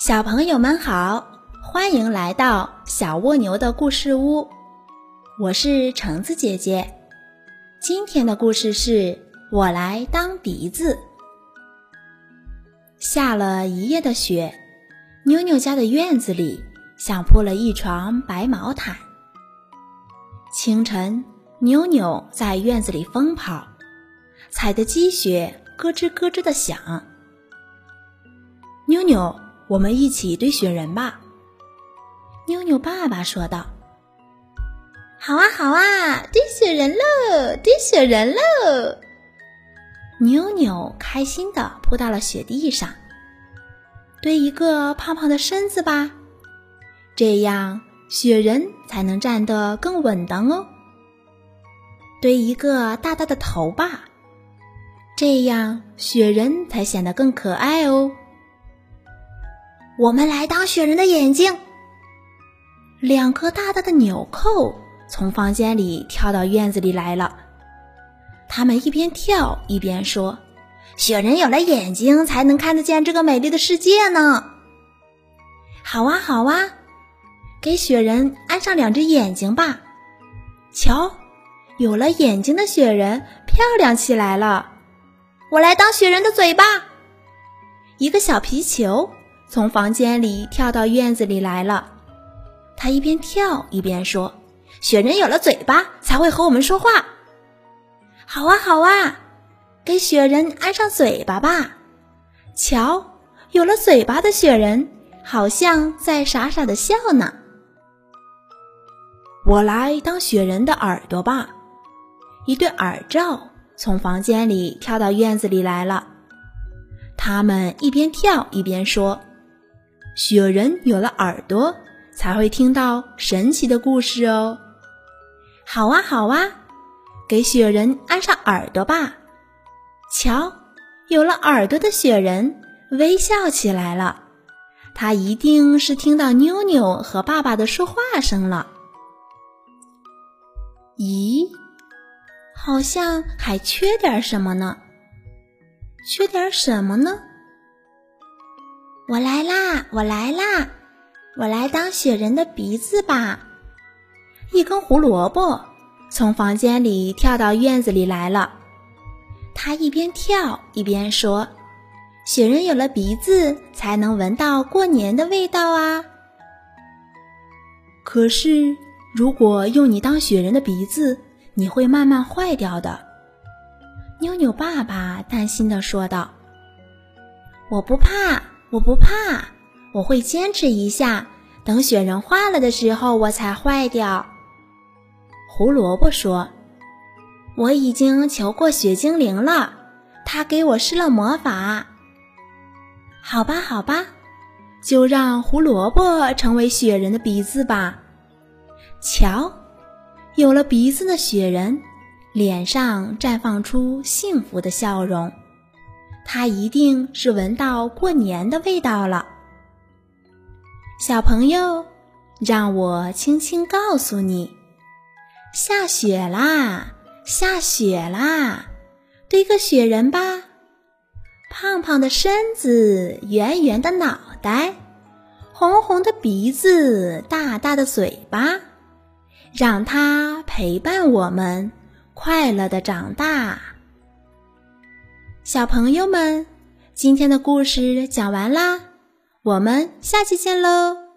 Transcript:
小朋友们好，欢迎来到小蜗牛的故事屋，我是橙子姐姐。今天的故事是我来当鼻子。下了一夜的雪，妞妞家的院子里像铺了一床白毛毯。清晨，妞妞在院子里疯跑，踩的积雪咯吱咯吱的响。妞妞。我们一起堆雪人吧，妞妞爸爸说道。好啊，好啊，堆雪人喽，堆雪人喽！妞妞开心的扑到了雪地上，堆一个胖胖的身子吧，这样雪人才能站得更稳当哦。堆一个大大的头吧，这样雪人才显得更可爱哦。我们来当雪人的眼睛。两颗大大的纽扣从房间里跳到院子里来了。他们一边跳一边说：“雪人有了眼睛，才能看得见这个美丽的世界呢。”好啊，好啊，给雪人安上两只眼睛吧。瞧，有了眼睛的雪人漂亮起来了。我来当雪人的嘴巴。一个小皮球。从房间里跳到院子里来了，他一边跳一边说：“雪人有了嘴巴，才会和我们说话。”好啊，好啊，给雪人安上嘴巴吧。瞧，有了嘴巴的雪人，好像在傻傻的笑呢。我来当雪人的耳朵吧。一对耳罩从房间里跳到院子里来了，他们一边跳一边说。雪人有了耳朵，才会听到神奇的故事哦。好啊，好啊，给雪人安上耳朵吧。瞧，有了耳朵的雪人微笑起来了。他一定是听到妞妞和爸爸的说话声了。咦，好像还缺点什么呢？缺点什么呢？我来啦！我来啦！我来当雪人的鼻子吧。一根胡萝卜从房间里跳到院子里来了。他一边跳一边说：“雪人有了鼻子，才能闻到过年的味道啊。”可是，如果用你当雪人的鼻子，你会慢慢坏掉的。妞妞爸爸担心的说道：“我不怕。”我不怕，我会坚持一下，等雪人化了的时候，我才坏掉。胡萝卜说：“我已经求过雪精灵了，他给我施了魔法。”好吧，好吧，就让胡萝卜成为雪人的鼻子吧。瞧，有了鼻子的雪人，脸上绽放出幸福的笑容。他一定是闻到过年的味道了，小朋友，让我轻轻告诉你，下雪啦，下雪啦，堆个雪人吧，胖胖的身子，圆圆的脑袋，红红的鼻子，大大的嘴巴，让它陪伴我们，快乐的长大。小朋友们，今天的故事讲完啦，我们下期见喽。